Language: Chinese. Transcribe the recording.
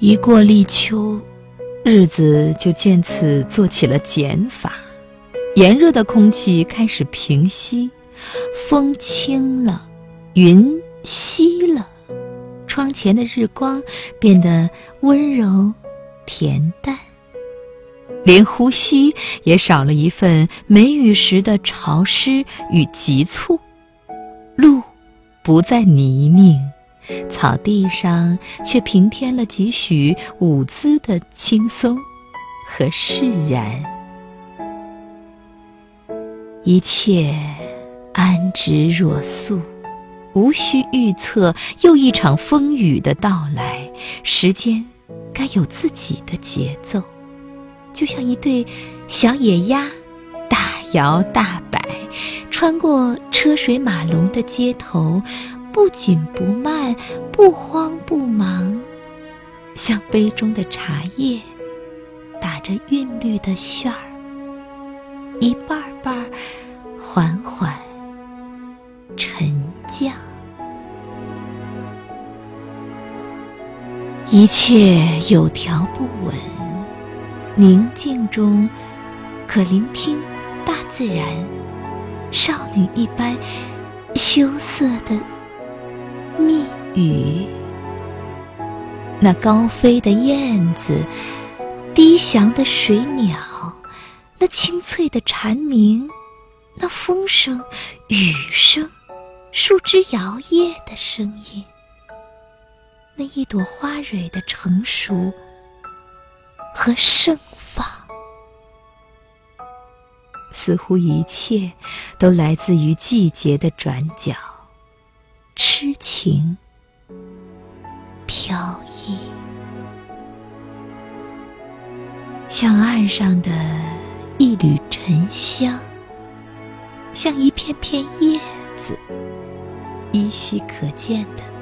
一过立秋，日子就渐次做起了减法，炎热的空气开始平息，风轻了，云稀了，窗前的日光变得温柔恬淡，连呼吸也少了一份梅雨时的潮湿与急促，路不再泥泞。草地上却平添了几许舞姿的轻松和释然，一切安之若素，无需预测又一场风雨的到来。时间该有自己的节奏，就像一对小野鸭，大摇大摆穿过车水马龙的街头。不紧不慢，不慌不忙，像杯中的茶叶，打着韵律的旋儿，一瓣瓣缓缓沉降。一切有条不紊，宁静中可聆听大自然少女一般羞涩的。雨，那高飞的燕子，低翔的水鸟，那清脆的蝉鸣，那风声、雨声，树枝摇曳的声音，那一朵花蕊的成熟和盛放，似乎一切都来自于季节的转角。痴情飘逸，像岸上的一缕沉香，像一片片叶子，依稀可见的。